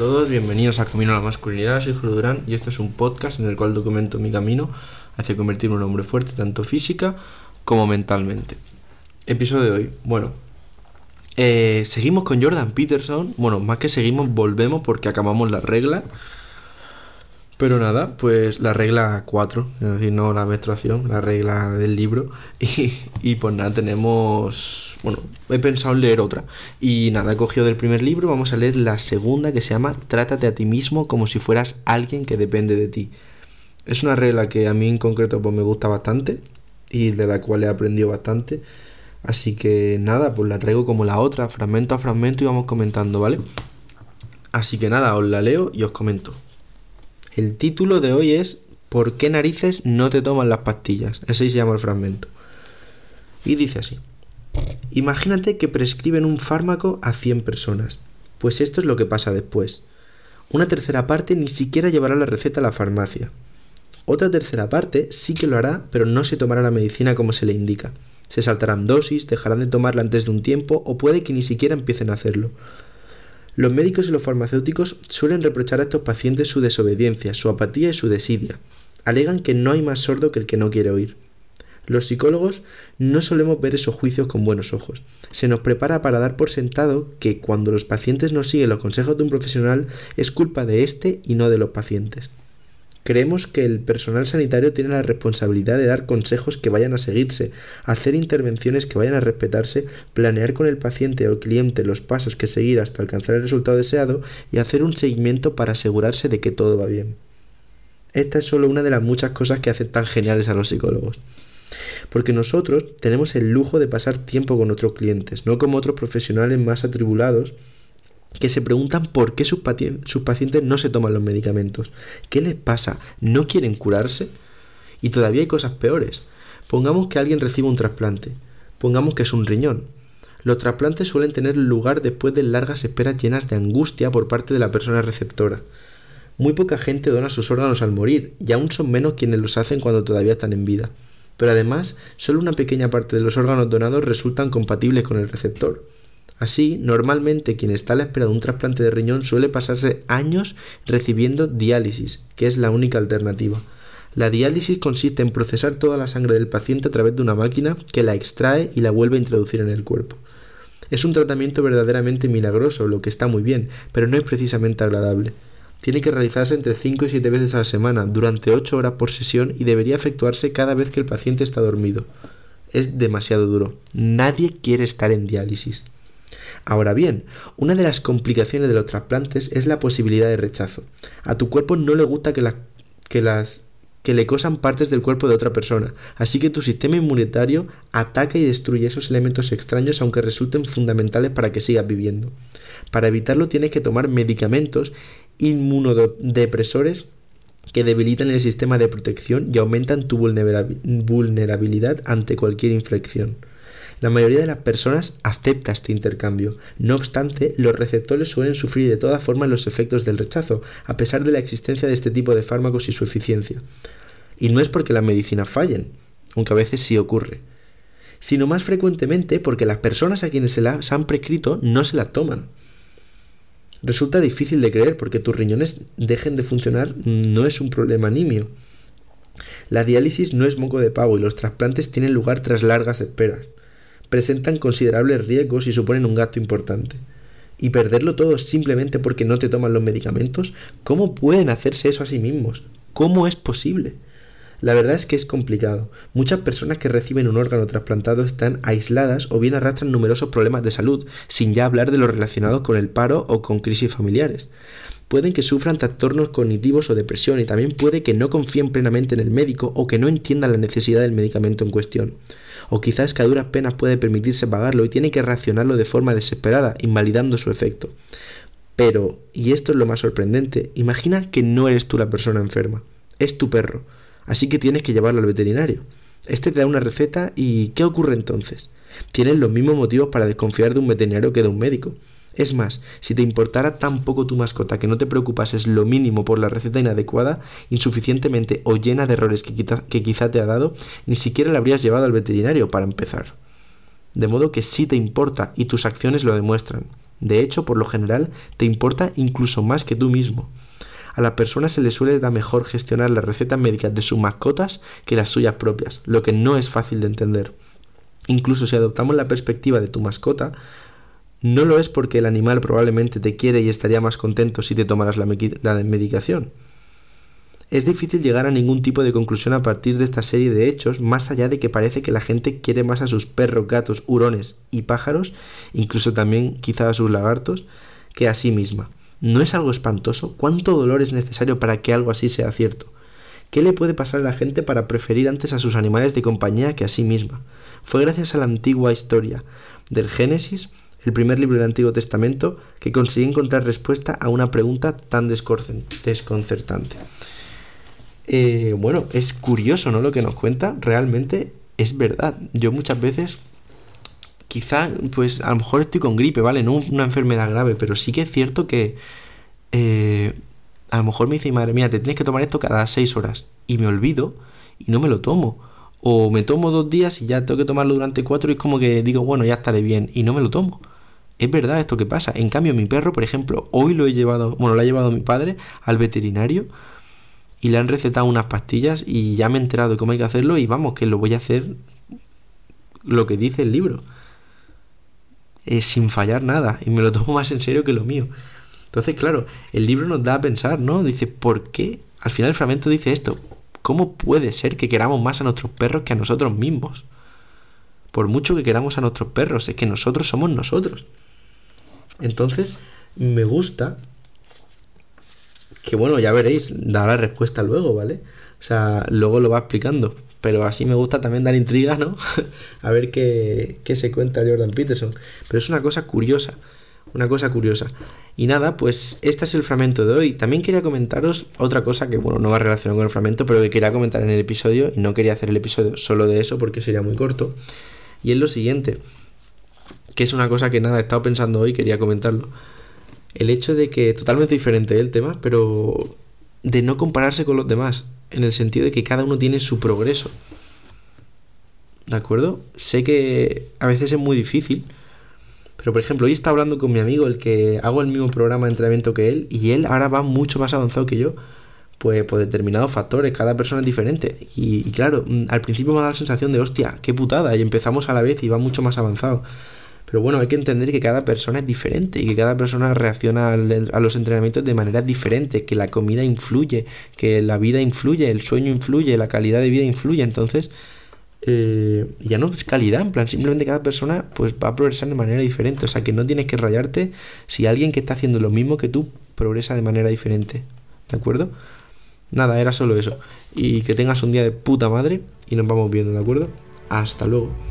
todos, bienvenidos a Camino a la Masculinidad, soy Julio Durán y este es un podcast en el cual documento mi camino hacia convertirme en un hombre fuerte tanto física como mentalmente. Episodio de hoy, bueno, eh, seguimos con Jordan Peterson, bueno, más que seguimos, volvemos porque acabamos la regla. Pero nada, pues la regla 4, es decir, no la menstruación, la regla del libro. Y, y pues nada, tenemos bueno, he pensado en leer otra. Y nada, he cogido del primer libro, vamos a leer la segunda que se llama Trátate a ti mismo como si fueras alguien que depende de ti. Es una regla que a mí en concreto pues me gusta bastante y de la cual he aprendido bastante. Así que nada, pues la traigo como la otra, fragmento a fragmento y vamos comentando, ¿vale? Así que nada, os la leo y os comento. El título de hoy es ¿Por qué narices no te toman las pastillas? Ese se llama el fragmento. Y dice así. Imagínate que prescriben un fármaco a 100 personas. Pues esto es lo que pasa después. Una tercera parte ni siquiera llevará la receta a la farmacia. Otra tercera parte sí que lo hará, pero no se tomará la medicina como se le indica. Se saltarán dosis, dejarán de tomarla antes de un tiempo o puede que ni siquiera empiecen a hacerlo. Los médicos y los farmacéuticos suelen reprochar a estos pacientes su desobediencia, su apatía y su desidia. Alegan que no hay más sordo que el que no quiere oír. Los psicólogos no solemos ver esos juicios con buenos ojos. Se nos prepara para dar por sentado que cuando los pacientes no siguen los consejos de un profesional es culpa de éste y no de los pacientes. Creemos que el personal sanitario tiene la responsabilidad de dar consejos que vayan a seguirse, hacer intervenciones que vayan a respetarse, planear con el paciente o el cliente los pasos que seguir hasta alcanzar el resultado deseado y hacer un seguimiento para asegurarse de que todo va bien. Esta es solo una de las muchas cosas que hacen tan geniales a los psicólogos. Porque nosotros tenemos el lujo de pasar tiempo con otros clientes, no como otros profesionales más atribulados que se preguntan por qué sus, sus pacientes no se toman los medicamentos. ¿Qué les pasa? ¿No quieren curarse? Y todavía hay cosas peores. Pongamos que alguien recibe un trasplante. Pongamos que es un riñón. Los trasplantes suelen tener lugar después de largas esperas llenas de angustia por parte de la persona receptora. Muy poca gente dona sus órganos al morir, y aún son menos quienes los hacen cuando todavía están en vida pero además solo una pequeña parte de los órganos donados resultan compatibles con el receptor. Así, normalmente quien está a la espera de un trasplante de riñón suele pasarse años recibiendo diálisis, que es la única alternativa. La diálisis consiste en procesar toda la sangre del paciente a través de una máquina que la extrae y la vuelve a introducir en el cuerpo. Es un tratamiento verdaderamente milagroso, lo que está muy bien, pero no es precisamente agradable. Tiene que realizarse entre 5 y 7 veces a la semana, durante 8 horas por sesión y debería efectuarse cada vez que el paciente está dormido. Es demasiado duro. Nadie quiere estar en diálisis. Ahora bien, una de las complicaciones de los trasplantes es la posibilidad de rechazo. A tu cuerpo no le gusta que, que las que le cosan partes del cuerpo de otra persona, así que tu sistema inmunitario ataca y destruye esos elementos extraños aunque resulten fundamentales para que sigas viviendo. Para evitarlo tienes que tomar medicamentos inmunodepresores que debilitan el sistema de protección y aumentan tu vulnerabilidad ante cualquier infección. La mayoría de las personas acepta este intercambio. No obstante, los receptores suelen sufrir de todas formas los efectos del rechazo, a pesar de la existencia de este tipo de fármacos y su eficiencia. Y no es porque las medicinas fallen, aunque a veces sí ocurre, sino más frecuentemente porque las personas a quienes se las han prescrito no se la toman. Resulta difícil de creer porque tus riñones dejen de funcionar no es un problema nimio. La diálisis no es moco de pavo y los trasplantes tienen lugar tras largas esperas. Presentan considerables riesgos y suponen un gasto importante. Y perderlo todo simplemente porque no te toman los medicamentos, ¿cómo pueden hacerse eso a sí mismos? ¿Cómo es posible? La verdad es que es complicado. Muchas personas que reciben un órgano trasplantado están aisladas o bien arrastran numerosos problemas de salud, sin ya hablar de los relacionados con el paro o con crisis familiares. Pueden que sufran trastornos cognitivos o depresión y también puede que no confíen plenamente en el médico o que no entiendan la necesidad del medicamento en cuestión. O quizás que a duras penas puede permitirse pagarlo y tiene que racionarlo de forma desesperada, invalidando su efecto. Pero, y esto es lo más sorprendente, imagina que no eres tú la persona enferma, es tu perro así que tienes que llevarlo al veterinario. Este te da una receta y ¿qué ocurre entonces? Tienes los mismos motivos para desconfiar de un veterinario que de un médico. Es más, si te importara tan poco tu mascota que no te preocupases lo mínimo por la receta inadecuada, insuficientemente o llena de errores que, que quizá te ha dado, ni siquiera la habrías llevado al veterinario para empezar. De modo que sí te importa y tus acciones lo demuestran. De hecho, por lo general, te importa incluso más que tú mismo. A las personas se les suele dar mejor gestionar las recetas médicas de sus mascotas que las suyas propias, lo que no es fácil de entender. Incluso si adoptamos la perspectiva de tu mascota, no lo es porque el animal probablemente te quiere y estaría más contento si te tomaras la, medicación. Es difícil llegar a ningún tipo de conclusión a partir de esta serie de hechos, más allá de que parece que la gente quiere más a sus perros, gatos, hurones y pájaros, incluso también quizá a sus lagartos, que a sí misma. ¿No es algo espantoso? ¿Cuánto dolor es necesario para que algo así sea cierto? ¿Qué le puede pasar a la gente para preferir antes a sus animales de compañía que a sí misma? Fue gracias a la antigua historia del Génesis el primer libro del Antiguo Testamento, que consigue encontrar respuesta a una pregunta tan desconcertante. Eh, bueno, es curioso, ¿no? Lo que nos cuenta, realmente es verdad. Yo muchas veces, quizá, pues a lo mejor estoy con gripe, ¿vale? No una enfermedad grave, pero sí que es cierto que eh, a lo mejor me dice madre mía, te tienes que tomar esto cada seis horas. Y me olvido y no me lo tomo o me tomo dos días y ya tengo que tomarlo durante cuatro y es como que digo, bueno, ya estaré bien y no me lo tomo. Es verdad esto que pasa. En cambio, mi perro, por ejemplo, hoy lo he llevado, bueno, lo ha llevado mi padre al veterinario y le han recetado unas pastillas y ya me he enterado de cómo hay que hacerlo y vamos, que lo voy a hacer lo que dice el libro. Eh, sin fallar nada y me lo tomo más en serio que lo mío. Entonces, claro, el libro nos da a pensar, ¿no? Dice, ¿por qué? Al final el fragmento dice esto, ¿Cómo puede ser que queramos más a nuestros perros que a nosotros mismos? Por mucho que queramos a nuestros perros, es que nosotros somos nosotros. Entonces, me gusta que, bueno, ya veréis, da la respuesta luego, ¿vale? O sea, luego lo va explicando. Pero así me gusta también dar intriga, ¿no? a ver qué, qué se cuenta Jordan Peterson. Pero es una cosa curiosa una cosa curiosa. Y nada, pues este es el fragmento de hoy. También quería comentaros otra cosa que, bueno, no va relacionado con el fragmento, pero que quería comentar en el episodio y no quería hacer el episodio solo de eso porque sería muy corto. Y es lo siguiente, que es una cosa que nada, he estado pensando hoy, quería comentarlo. El hecho de que, totalmente diferente el tema, pero de no compararse con los demás, en el sentido de que cada uno tiene su progreso. ¿De acuerdo? Sé que a veces es muy difícil pero por ejemplo, hoy está hablando con mi amigo, el que hago el mismo programa de entrenamiento que él, y él ahora va mucho más avanzado que yo, pues por determinados factores, cada persona es diferente. Y, claro, mm, al principio me da la sensación de, hostia, qué putada, y empezamos a la vez y va mucho más avanzado. Pero bueno, hay que entender que cada persona es diferente y que cada persona reacciona a los entrenamientos de manera diferente, que la comida influye, que la vida influye, el sueño influye, la calidad de vida influye. Entonces, eh, ya no es calidad, en plan, simplemente cada persona pues va a progresar de manera diferente. O sea que no tienes que rayarte si alguien que está haciendo lo mismo que tú progresa de manera diferente. ¿De acuerdo? Nada, era solo eso. Y que tengas un día de puta madre y nos vamos viendo, ¿de acuerdo? Hasta luego.